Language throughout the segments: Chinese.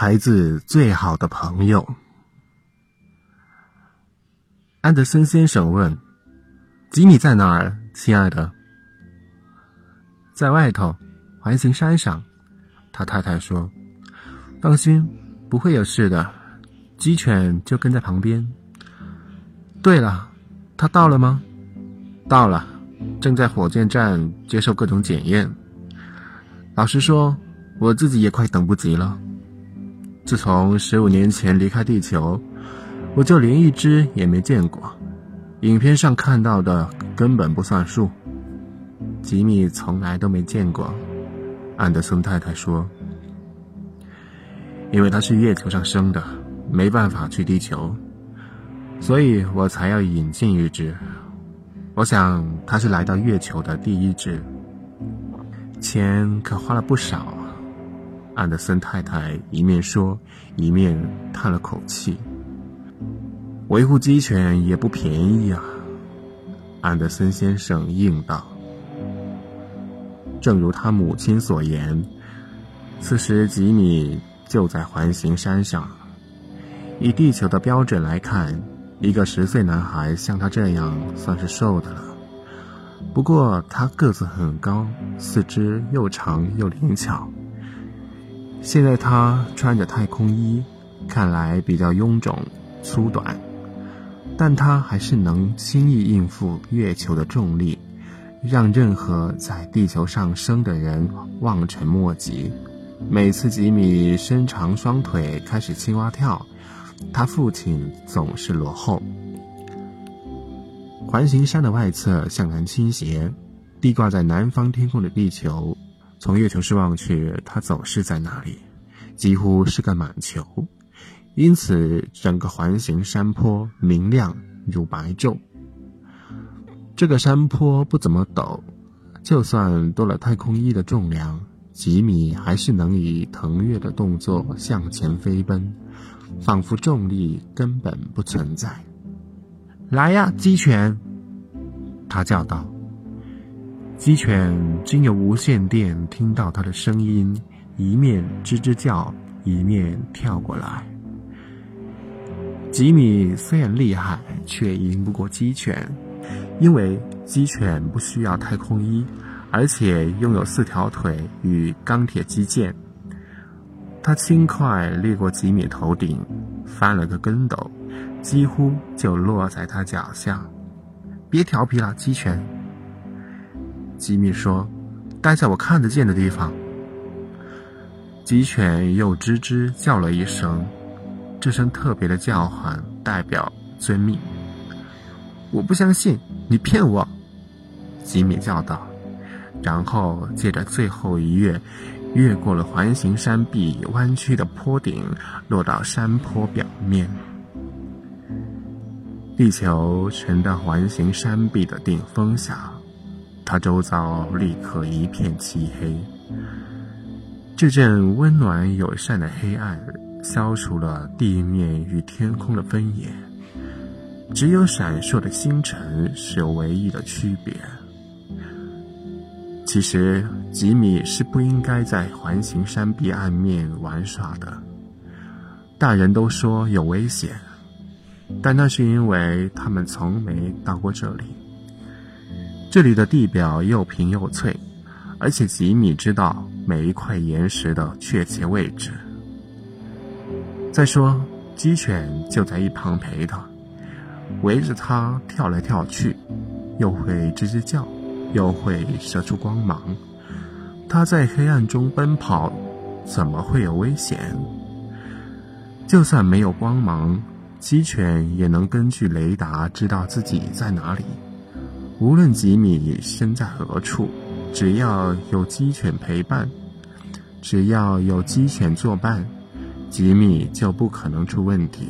孩子最好的朋友。安德森先生问：“吉米在哪儿，亲爱的？”在外头，环形山上。他太太说：“放心，不会有事的。鸡犬就跟在旁边。”对了，他到了吗？到了，正在火箭站接受各种检验。老实说，我自己也快等不及了。自从十五年前离开地球，我就连一只也没见过。影片上看到的根本不算数。吉米从来都没见过。安德森太太说：“因为他是月球上生的，没办法去地球，所以我才要引进一只。我想他是来到月球的第一只。钱可花了不少。”安德森太太一面说，一面叹了口气：“维护鸡犬也不便宜啊。”安德森先生应道。正如他母亲所言，此时吉米就在环形山上。以地球的标准来看，一个十岁男孩像他这样算是瘦的了。不过他个子很高，四肢又长又灵巧。现在他穿着太空衣，看来比较臃肿粗短，但他还是能轻易应付月球的重力。让任何在地球上生的人望尘莫及。每次吉米伸长双腿开始青蛙跳，他父亲总是落后。环形山的外侧向南倾斜，地挂在南方天空的地球，从月球上望去，它总是在那里，几乎是个满球。因此，整个环形山坡明亮如白昼。这个山坡不怎么陡，就算多了太空衣的重量，吉米还是能以腾跃的动作向前飞奔，仿佛重力根本不存在。来呀，鸡犬！他叫道。鸡犬经由无线电听到他的声音，一面吱吱叫，一面跳过来。吉米虽然厉害，却赢不过鸡犬。因为鸡犬不需要太空衣，而且拥有四条腿与钢铁肌腱。它轻快掠过吉米头顶，翻了个跟斗，几乎就落在他脚下。别调皮了，鸡犬。吉米说：“待在我看得见的地方。”鸡犬又吱吱叫了一声，这声特别的叫唤代表遵命。我不相信。你骗我！吉米叫道，然后借着最后一跃，越过了环形山壁弯曲的坡顶，落到山坡表面。地球沉到环形山壁的顶峰下，他周遭立刻一片漆黑。这阵温暖友善的黑暗，消除了地面与天空的分野。只有闪烁的星辰是唯一的区别。其实吉米是不应该在环形山壁岸面玩耍的。大人都说有危险，但那是因为他们从没到过这里。这里的地表又平又脆，而且吉米知道每一块岩石的确切位置。再说，鸡犬就在一旁陪他。围着他跳来跳去，又会吱吱叫，又会射出光芒。他在黑暗中奔跑，怎么会有危险？就算没有光芒，鸡犬也能根据雷达知道自己在哪里。无论吉米身在何处，只要有鸡犬陪伴，只要有鸡犬作伴，吉米就不可能出问题。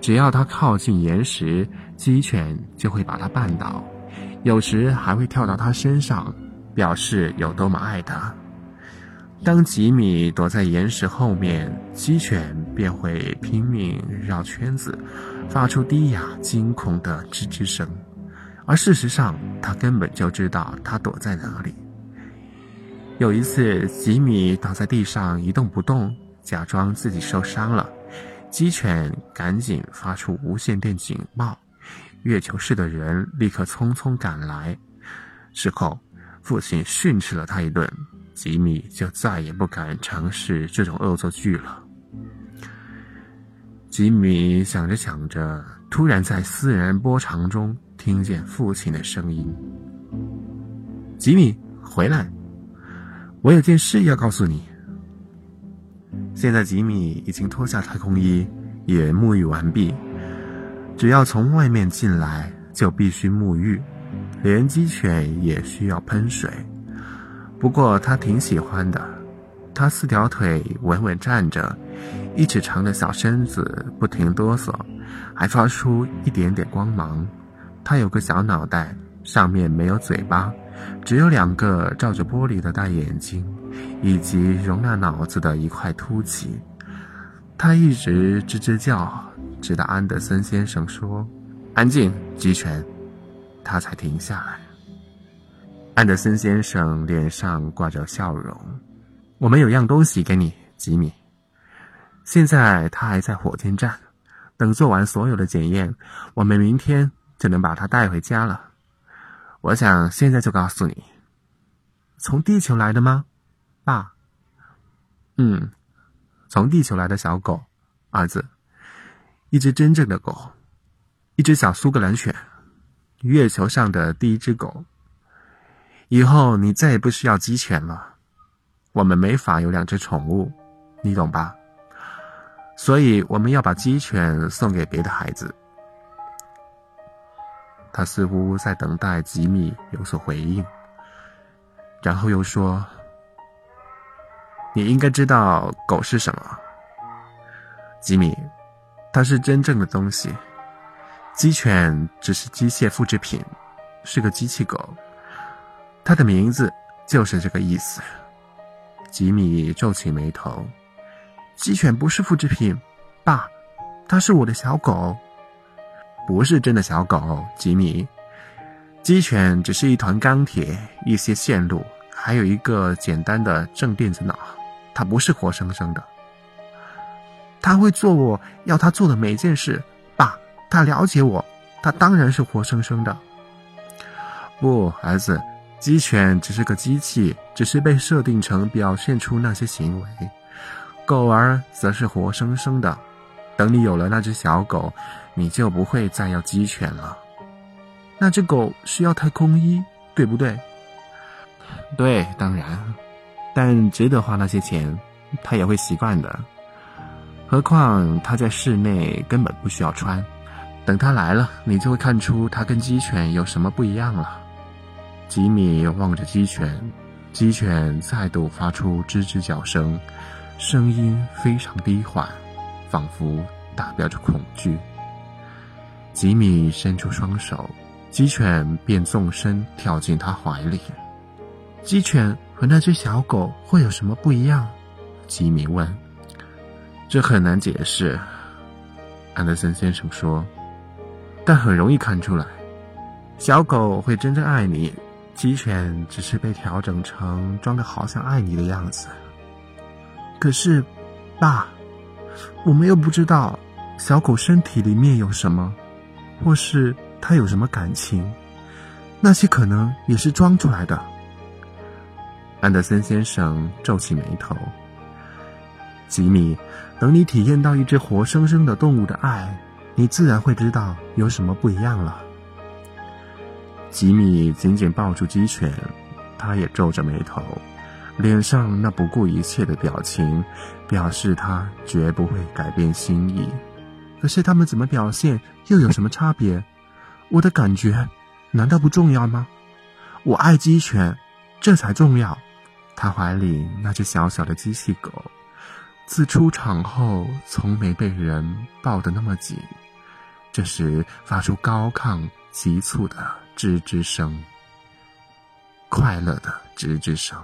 只要他靠近岩石，鸡犬就会把他绊倒，有时还会跳到他身上，表示有多么爱他。当吉米躲在岩石后面，鸡犬便会拼命绕圈子，发出低哑惊恐的吱吱声。而事实上，他根本就知道他躲在哪里。有一次，吉米倒在地上一动不动，假装自己受伤了。鸡犬赶紧发出无线电警报，月球市的人立刻匆匆赶来。事后，父亲训斥了他一顿，吉米就再也不敢尝试这种恶作剧了。吉米想着想着，突然在私人波长中听见父亲的声音：“吉米，回来，我有件事要告诉你。”现在吉米已经脱下太空衣，也沐浴完毕。只要从外面进来，就必须沐浴，连鸡犬也需要喷水。不过他挺喜欢的，他四条腿稳稳站着，一尺长的小身子不停哆嗦，还发出一点点光芒。他有个小脑袋，上面没有嘴巴，只有两个照着玻璃的大眼睛。以及容纳脑子的一块凸起，他一直吱吱叫，直到安德森先生说：“安静，鸡犬。”他才停下来。安德森先生脸上挂着笑容：“我们有样东西给你，吉米。现在他还在火箭站，等做完所有的检验，我们明天就能把它带回家了。我想现在就告诉你，从地球来的吗？”爸，嗯，从地球来的小狗，儿子，一只真正的狗，一只小苏格兰犬，月球上的第一只狗。以后你再也不需要鸡犬了，我们没法有两只宠物，你懂吧？所以我们要把鸡犬送给别的孩子。他似乎在等待吉米有所回应，然后又说。你应该知道狗是什么，吉米，它是真正的东西。鸡犬只是机械复制品，是个机器狗。它的名字就是这个意思。吉米皱起眉头。鸡犬不是复制品，爸，它是我的小狗，不是真的小狗。吉米，鸡犬只是一团钢铁、一些线路，还有一个简单的正电子脑。它不是活生生的，他会做我要他做的每件事。爸，他了解我，他当然是活生生的。不，儿子，鸡犬只是个机器，只是被设定成表现出那些行为。狗儿则是活生生的。等你有了那只小狗，你就不会再要鸡犬了。那只狗需要太空衣，对不对？对，当然。但值得花那些钱，他也会习惯的。何况他在室内根本不需要穿。等他来了，你就会看出他跟鸡犬有什么不一样了。吉米望着鸡犬，鸡犬再度发出吱吱叫声，声音非常低缓，仿佛代表着恐惧。吉米伸出双手，鸡犬便纵身跳进他怀里。鸡犬。和那只小狗会有什么不一样？吉米问。这很难解释，安德森先生说。但很容易看出来，小狗会真正爱你，鸡犬只是被调整成装的好像爱你的样子。可是，爸，我们又不知道小狗身体里面有什么，或是它有什么感情，那些可能也是装出来的。安德森先生皱起眉头。吉米，等你体验到一只活生生的动物的爱，你自然会知道有什么不一样了。吉米紧紧抱住鸡犬，他也皱着眉头，脸上那不顾一切的表情，表示他绝不会改变心意。可是他们怎么表现又有什么差别？我的感觉难道不重要吗？我爱鸡犬，这才重要。他怀里那只小小的机器狗，自出场后从没被人抱得那么紧。这时发出高亢、急促的吱吱声，快乐的吱吱声。